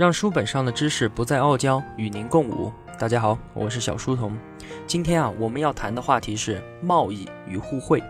让书本上的知识不再傲娇，与您共舞。大家好，我是小书童。今天啊，我们要谈的话题是贸易与互惠。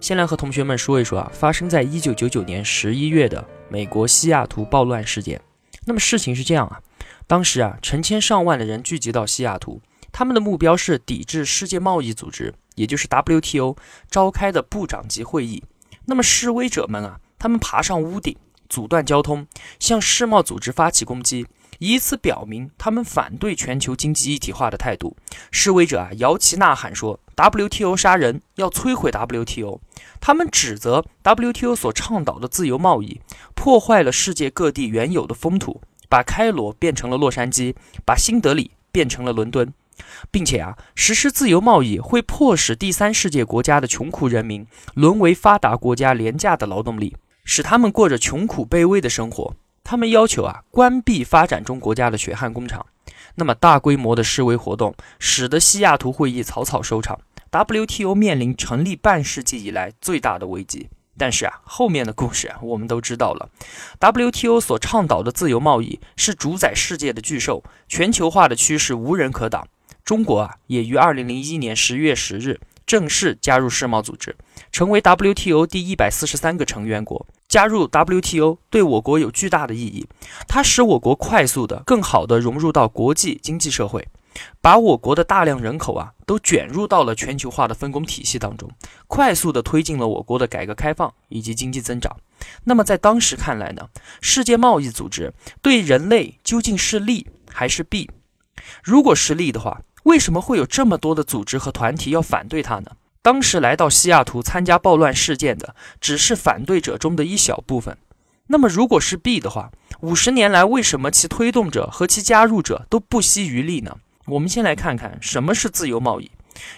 先来和同学们说一说啊，发生在一九九九年十一月的美国西雅图暴乱事件。那么事情是这样啊，当时啊，成千上万的人聚集到西雅图，他们的目标是抵制世界贸易组织，也就是 WTO 召开的部长级会议。那么示威者们啊，他们爬上屋顶。阻断交通，向世贸组织发起攻击，以此表明他们反对全球经济一体化的态度。示威者啊，摇旗呐喊说：“WTO 杀人，要摧毁 WTO。”他们指责 WTO 所倡导的自由贸易破坏了世界各地原有的风土，把开罗变成了洛杉矶，把新德里变成了伦敦，并且啊，实施自由贸易会迫使第三世界国家的穷苦人民沦为发达国家廉价的劳动力。使他们过着穷苦卑微的生活。他们要求啊，关闭发展中国家的血汗工厂。那么大规模的示威活动，使得西雅图会议草草收场。WTO 面临成立半世纪以来最大的危机。但是啊，后面的故事啊，我们都知道了。WTO 所倡导的自由贸易是主宰世界的巨兽，全球化的趋势无人可挡。中国啊，也于2001年10月10日正式加入世贸组织，成为 WTO 第一百四十三个成员国。加入 WTO 对我国有巨大的意义，它使我国快速的、更好的融入到国际经济社会，把我国的大量人口啊都卷入到了全球化的分工体系当中，快速的推进了我国的改革开放以及经济增长。那么在当时看来呢，世界贸易组织对人类究竟是利还是弊？如果是利的话，为什么会有这么多的组织和团体要反对它呢？当时来到西雅图参加暴乱事件的只是反对者中的一小部分。那么，如果是 B 的话，五十年来为什么其推动者和其加入者都不惜余力呢？我们先来看看什么是自由贸易。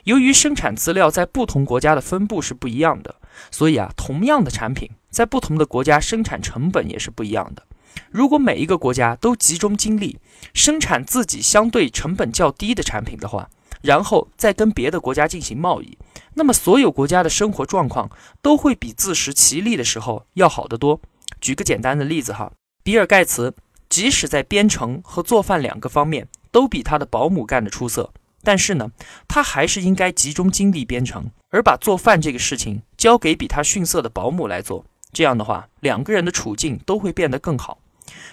由于生产资料在不同国家的分布是不一样的，所以啊，同样的产品在不同的国家生产成本也是不一样的。如果每一个国家都集中精力生产自己相对成本较低的产品的话，然后再跟别的国家进行贸易。那么，所有国家的生活状况都会比自食其力的时候要好得多。举个简单的例子哈，比尔盖茨即使在编程和做饭两个方面都比他的保姆干得出色，但是呢，他还是应该集中精力编程，而把做饭这个事情交给比他逊色的保姆来做。这样的话，两个人的处境都会变得更好。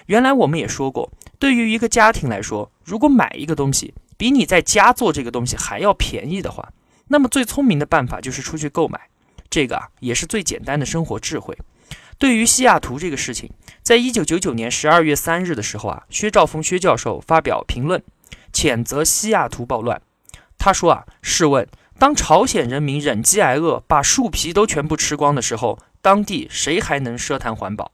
原来我们也说过，对于一个家庭来说，如果买一个东西比你在家做这个东西还要便宜的话，那么最聪明的办法就是出去购买，这个啊也是最简单的生活智慧。对于西雅图这个事情，在一九九九年十二月三日的时候啊，薛兆丰薛教授发表评论，谴责西雅图暴乱。他说啊，试问，当朝鲜人民忍饥挨饿，把树皮都全部吃光的时候，当地谁还能奢谈环保？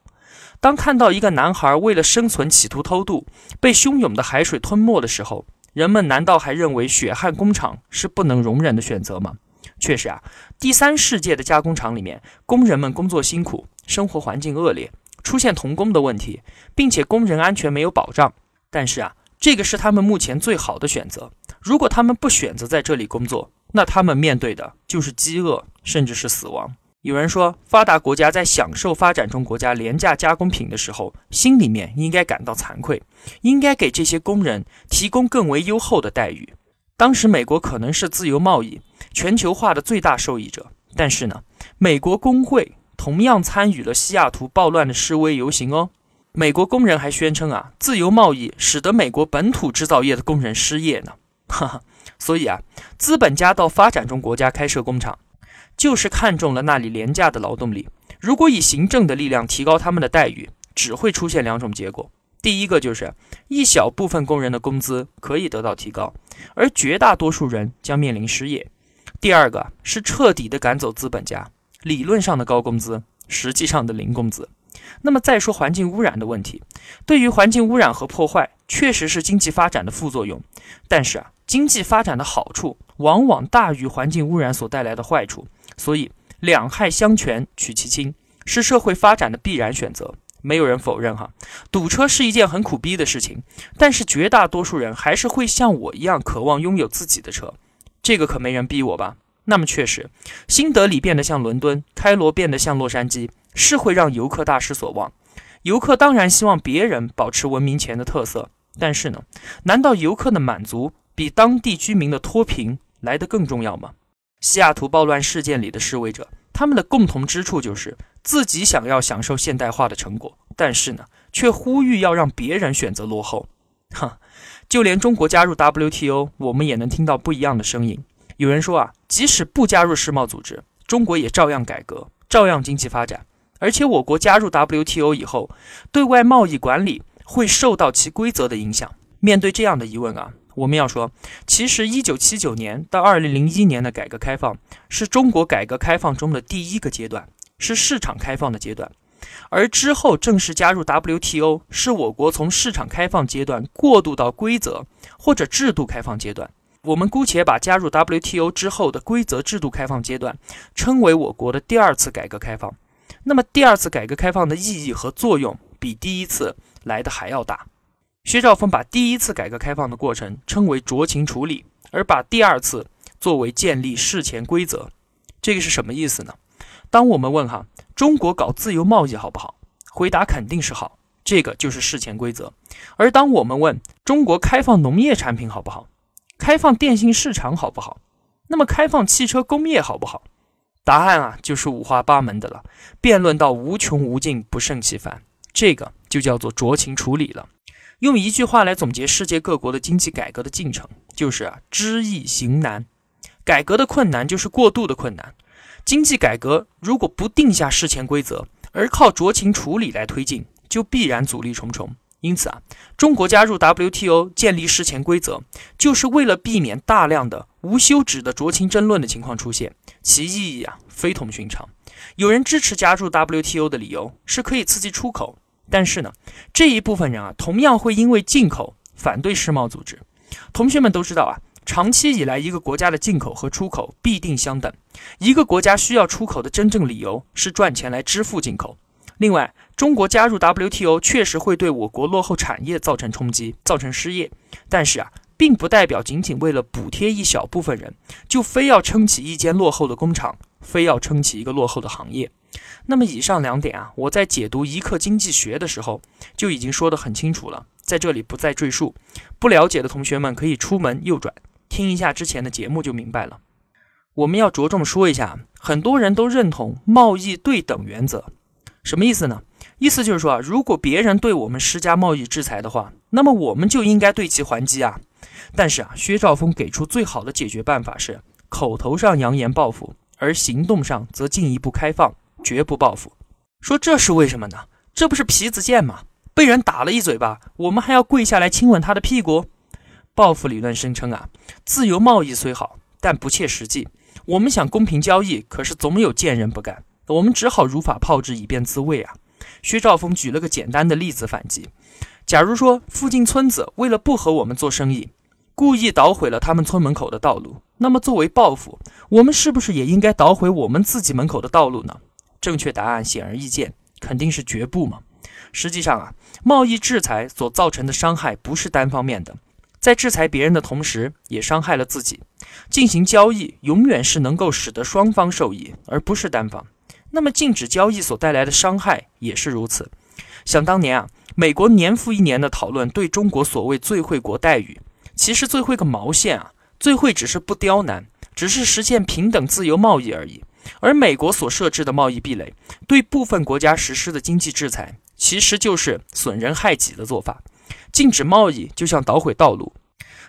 当看到一个男孩为了生存企图偷渡，被汹涌的海水吞没的时候？人们难道还认为血汗工厂是不能容忍的选择吗？确实啊，第三世界的加工厂里面，工人们工作辛苦，生活环境恶劣，出现童工的问题，并且工人安全没有保障。但是啊，这个是他们目前最好的选择。如果他们不选择在这里工作，那他们面对的就是饥饿，甚至是死亡。有人说，发达国家在享受发展中国家廉价加工品的时候，心里面应该感到惭愧，应该给这些工人提供更为优厚的待遇。当时，美国可能是自由贸易全球化的最大受益者，但是呢，美国工会同样参与了西雅图暴乱的示威游行哦。美国工人还宣称啊，自由贸易使得美国本土制造业的工人失业呢。哈哈，所以啊，资本家到发展中国家开设工厂。就是看中了那里廉价的劳动力。如果以行政的力量提高他们的待遇，只会出现两种结果：第一个就是一小部分工人的工资可以得到提高，而绝大多数人将面临失业；第二个是彻底的赶走资本家，理论上的高工资，实际上的零工资。那么再说环境污染的问题，对于环境污染和破坏，确实是经济发展的副作用。但是啊，经济发展的好处往往大于环境污染所带来的坏处。所以，两害相权取其轻是社会发展的必然选择，没有人否认哈。堵车是一件很苦逼的事情，但是绝大多数人还是会像我一样渴望拥有自己的车，这个可没人逼我吧？那么确实，新德里变得像伦敦，开罗变得像洛杉矶，是会让游客大失所望。游客当然希望别人保持文明前的特色，但是呢，难道游客的满足比当地居民的脱贫来得更重要吗？西雅图暴乱事件里的示威者，他们的共同之处就是自己想要享受现代化的成果，但是呢，却呼吁要让别人选择落后。哈，就连中国加入 WTO，我们也能听到不一样的声音。有人说啊，即使不加入世贸组织，中国也照样改革，照样经济发展。而且我国加入 WTO 以后，对外贸易管理会受到其规则的影响。面对这样的疑问啊，我们要说，其实1979年到2001年的改革开放是中国改革开放中的第一个阶段，是市场开放的阶段。而之后正式加入 WTO，是我国从市场开放阶段过渡到规则或者制度开放阶段。我们姑且把加入 WTO 之后的规则制度开放阶段称为我国的第二次改革开放。那么，第二次改革开放的意义和作用比第一次来的还要大。薛兆丰把第一次改革开放的过程称为酌情处理，而把第二次作为建立事前规则。这个是什么意思呢？当我们问哈中国搞自由贸易好不好？回答肯定是好，这个就是事前规则。而当我们问中国开放农业产品好不好？开放电信市场好不好？那么开放汽车工业好不好？答案啊就是五花八门的了，辩论到无穷无尽，不胜其烦。这个就叫做酌情处理了。用一句话来总结世界各国的经济改革的进程，就是啊知易行难。改革的困难就是过度的困难。经济改革如果不定下事前规则，而靠酌情处理来推进，就必然阻力重重。因此啊，中国加入 WTO 建立事前规则，就是为了避免大量的无休止的酌情争论的情况出现，其意义啊非同寻常。有人支持加入 WTO 的理由是可以刺激出口，但是呢，这一部分人啊同样会因为进口反对世贸组织。同学们都知道啊。长期以来，一个国家的进口和出口必定相等。一个国家需要出口的真正理由是赚钱来支付进口。另外，中国加入 WTO 确实会对我国落后产业造成冲击，造成失业。但是啊，并不代表仅仅为了补贴一小部分人，就非要撑起一间落后的工厂，非要撑起一个落后的行业。那么，以上两点啊，我在解读一课经济学的时候就已经说得很清楚了，在这里不再赘述。不了解的同学们可以出门右转。听一下之前的节目就明白了。我们要着重说一下，很多人都认同贸易对等原则，什么意思呢？意思就是说啊，如果别人对我们施加贸易制裁的话，那么我们就应该对其还击啊。但是啊，薛兆丰给出最好的解决办法是，口头上扬言报复，而行动上则进一步开放，绝不报复。说这是为什么呢？这不是皮子贱吗？被人打了一嘴巴，我们还要跪下来亲吻他的屁股？报复理论声称啊，自由贸易虽好，但不切实际。我们想公平交易，可是总有贱人不干，我们只好如法炮制，以便自卫啊。薛兆丰举了个简单的例子反击：假如说附近村子为了不和我们做生意，故意捣毁了他们村门口的道路，那么作为报复，我们是不是也应该捣毁我们自己门口的道路呢？正确答案显而易见，肯定是绝不嘛。实际上啊，贸易制裁所造成的伤害不是单方面的。在制裁别人的同时，也伤害了自己。进行交易永远是能够使得双方受益，而不是单方。那么，禁止交易所带来的伤害也是如此。想当年啊，美国年复一年的讨论对中国所谓最惠国待遇，其实最惠个毛线啊！最惠只是不刁难，只是实现平等自由贸易而已。而美国所设置的贸易壁垒，对部分国家实施的经济制裁，其实就是损人害己的做法。禁止贸易就像捣毁道路，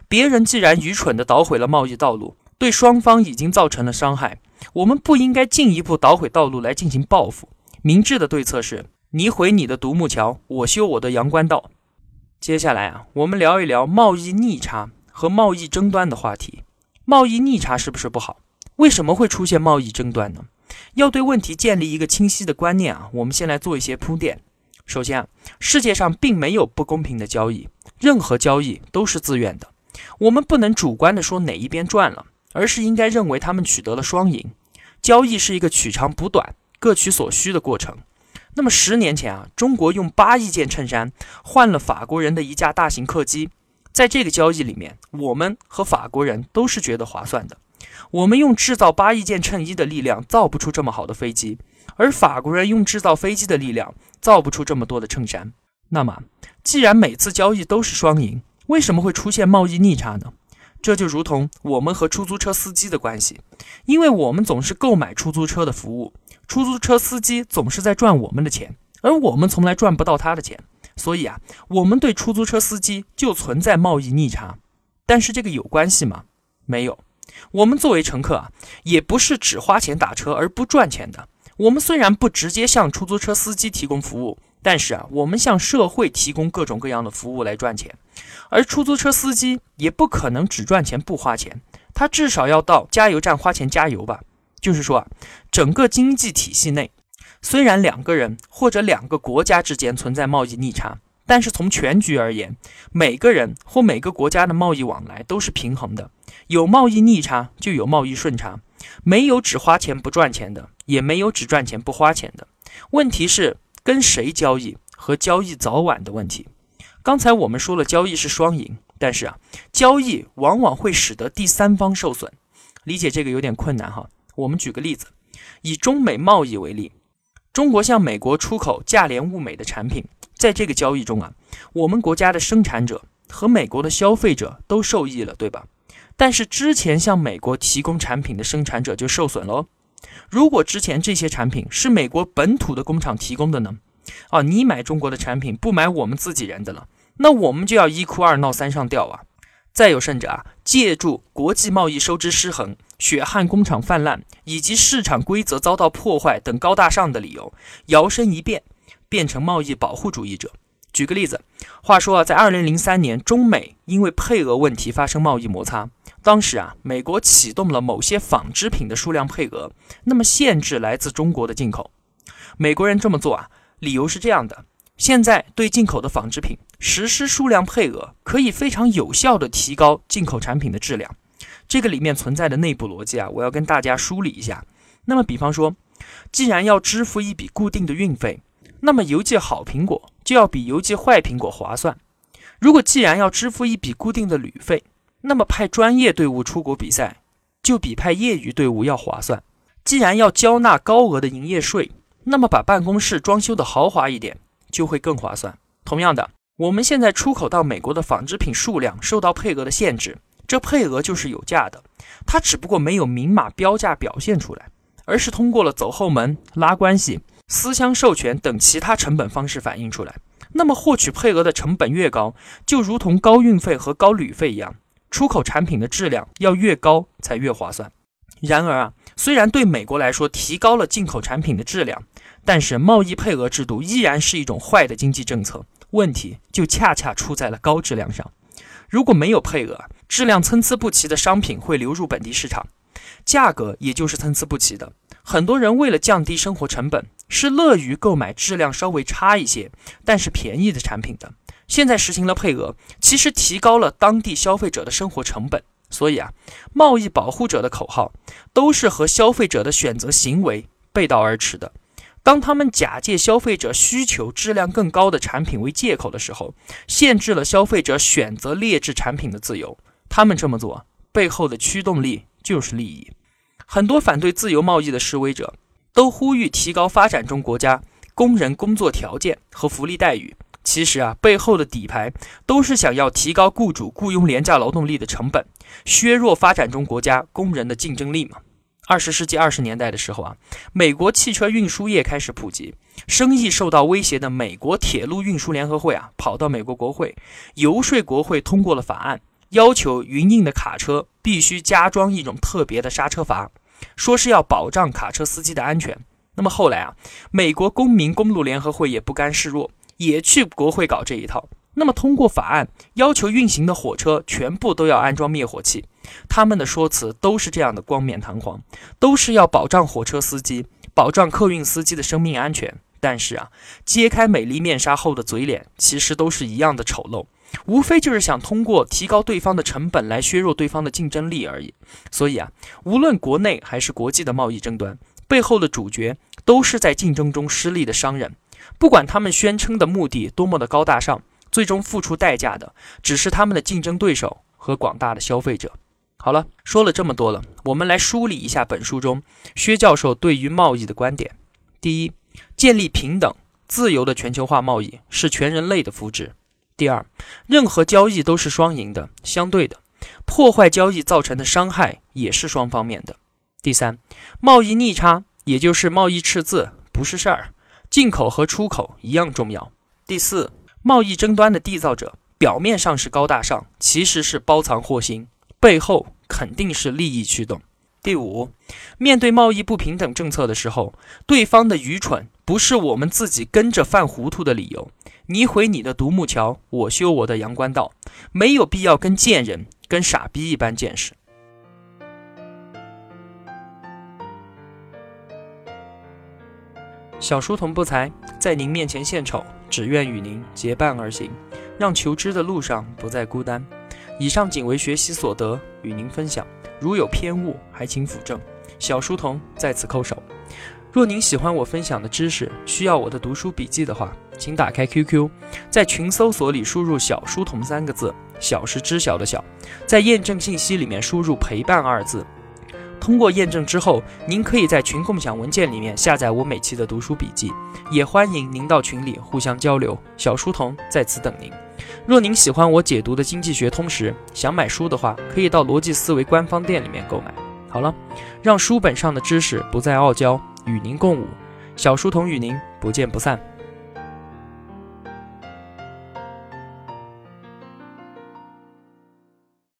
别人既然愚蠢地捣毁了贸易道路，对双方已经造成了伤害，我们不应该进一步捣毁道路来进行报复。明智的对策是：你毁你的独木桥，我修我的阳关道。接下来啊，我们聊一聊贸易逆差和贸易争端的话题。贸易逆差是不是不好？为什么会出现贸易争端呢？要对问题建立一个清晰的观念啊，我们先来做一些铺垫。首先啊，世界上并没有不公平的交易，任何交易都是自愿的。我们不能主观的说哪一边赚了，而是应该认为他们取得了双赢。交易是一个取长补短、各取所需的过程。那么十年前啊，中国用八亿件衬衫换了法国人的一架大型客机，在这个交易里面，我们和法国人都是觉得划算的。我们用制造八亿件衬衣的力量造不出这么好的飞机。而法国人用制造飞机的力量造不出这么多的衬衫。那么，既然每次交易都是双赢，为什么会出现贸易逆差呢？这就如同我们和出租车司机的关系，因为我们总是购买出租车的服务，出租车司机总是在赚我们的钱，而我们从来赚不到他的钱，所以啊，我们对出租车司机就存在贸易逆差。但是这个有关系吗？没有。我们作为乘客啊，也不是只花钱打车而不赚钱的。我们虽然不直接向出租车司机提供服务。但是啊，我们向社会提供各种各样的服务来赚钱，而出租车司机也不可能只赚钱不花钱，他至少要到加油站花钱加油吧。就是说啊，整个经济体系内，虽然两个人或者两个国家之间存在贸易逆差，但是从全局而言，每个人或每个国家的贸易往来都是平衡的。有贸易逆差就有贸易顺差，没有只花钱不赚钱的，也没有只赚钱不花钱的。问题是。跟谁交易和交易早晚的问题。刚才我们说了，交易是双赢，但是啊，交易往往会使得第三方受损。理解这个有点困难哈。我们举个例子，以中美贸易为例，中国向美国出口价廉物美的产品，在这个交易中啊，我们国家的生产者和美国的消费者都受益了，对吧？但是之前向美国提供产品的生产者就受损喽。如果之前这些产品是美国本土的工厂提供的呢？啊，你买中国的产品，不买我们自己人的了，那我们就要一哭二闹三上吊啊！再有甚者啊，借助国际贸易收支失衡、血汗工厂泛滥以及市场规则遭到破坏等高大上的理由，摇身一变，变成贸易保护主义者。举个例子，话说啊，在二零零三年，中美因为配额问题发生贸易摩擦。当时啊，美国启动了某些纺织品的数量配额，那么限制来自中国的进口。美国人这么做啊，理由是这样的：现在对进口的纺织品实施数量配额，可以非常有效地提高进口产品的质量。这个里面存在的内部逻辑啊，我要跟大家梳理一下。那么，比方说，既然要支付一笔固定的运费，那么邮寄好苹果就要比邮寄坏苹果划算。如果既然要支付一笔固定的旅费，那么派专业队伍出国比赛，就比派业余队伍要划算。既然要交纳高额的营业税，那么把办公室装修的豪华一点就会更划算。同样的，我们现在出口到美国的纺织品数量受到配额的限制，这配额就是有价的，它只不过没有明码标价表现出来，而是通过了走后门、拉关系、私相授权等其他成本方式反映出来。那么获取配额的成本越高，就如同高运费和高旅费一样。出口产品的质量要越高才越划算。然而啊，虽然对美国来说提高了进口产品的质量，但是贸易配额制度依然是一种坏的经济政策。问题就恰恰出在了高质量上。如果没有配额，质量参差不齐的商品会流入本地市场，价格也就是参差不齐的。很多人为了降低生活成本，是乐于购买质量稍微差一些，但是便宜的产品的。现在实行了配额，其实提高了当地消费者的生活成本。所以啊，贸易保护者的口号都是和消费者的选择行为背道而驰的。当他们假借消费者需求质量更高的产品为借口的时候，限制了消费者选择劣质产品的自由。他们这么做背后的驱动力就是利益。很多反对自由贸易的示威者都呼吁提高发展中国家工人工作条件和福利待遇。其实啊，背后的底牌都是想要提高雇主雇佣廉价劳动力的成本，削弱发展中国家工人的竞争力嘛。二十世纪二十年代的时候啊，美国汽车运输业开始普及，生意受到威胁的美国铁路运输联合会啊，跑到美国国会游说国会通过了法案，要求营运的卡车必须加装一种特别的刹车阀，说是要保障卡车司机的安全。那么后来啊，美国公民公路联合会也不甘示弱。也去国会搞这一套，那么通过法案要求运行的火车全部都要安装灭火器，他们的说辞都是这样的冠冕堂皇，都是要保障火车司机、保障客运司机的生命安全。但是啊，揭开美丽面纱后的嘴脸其实都是一样的丑陋，无非就是想通过提高对方的成本来削弱对方的竞争力而已。所以啊，无论国内还是国际的贸易争端，背后的主角都是在竞争中失利的商人。不管他们宣称的目的多么的高大上，最终付出代价的只是他们的竞争对手和广大的消费者。好了，说了这么多了，我们来梳理一下本书中薛教授对于贸易的观点。第一，建立平等、自由的全球化贸易是全人类的福祉。第二，任何交易都是双赢的、相对的，破坏交易造成的伤害也是双方面的。第三，贸易逆差，也就是贸易赤字，不是事儿，进口和出口一样重要。第四，贸易争端的缔造者，表面上是高大上，其实是包藏祸心，背后肯定是利益驱动。第五，面对贸易不平等政策的时候，对方的愚蠢不是我们自己跟着犯糊涂的理由。你毁你的独木桥，我修我的阳关道，没有必要跟贱人、跟傻逼一般见识。小书童不才，在您面前献丑，只愿与您结伴而行，让求知的路上不再孤单。以上仅为学习所得，与您分享。如有偏误，还请斧正。小书童在此叩首。若您喜欢我分享的知识，需要我的读书笔记的话，请打开 QQ，在群搜索里输入“小书童”三个字，小是知晓的小，在验证信息里面输入“陪伴”二字。通过验证之后，您可以在群共享文件里面下载我每期的读书笔记，也欢迎您到群里互相交流。小书童在此等您。若您喜欢我解读的经济学通识，想买书的话，可以到逻辑思维官方店里面购买。好了，让书本上的知识不再傲娇，与您共舞。小书童与您不见不散。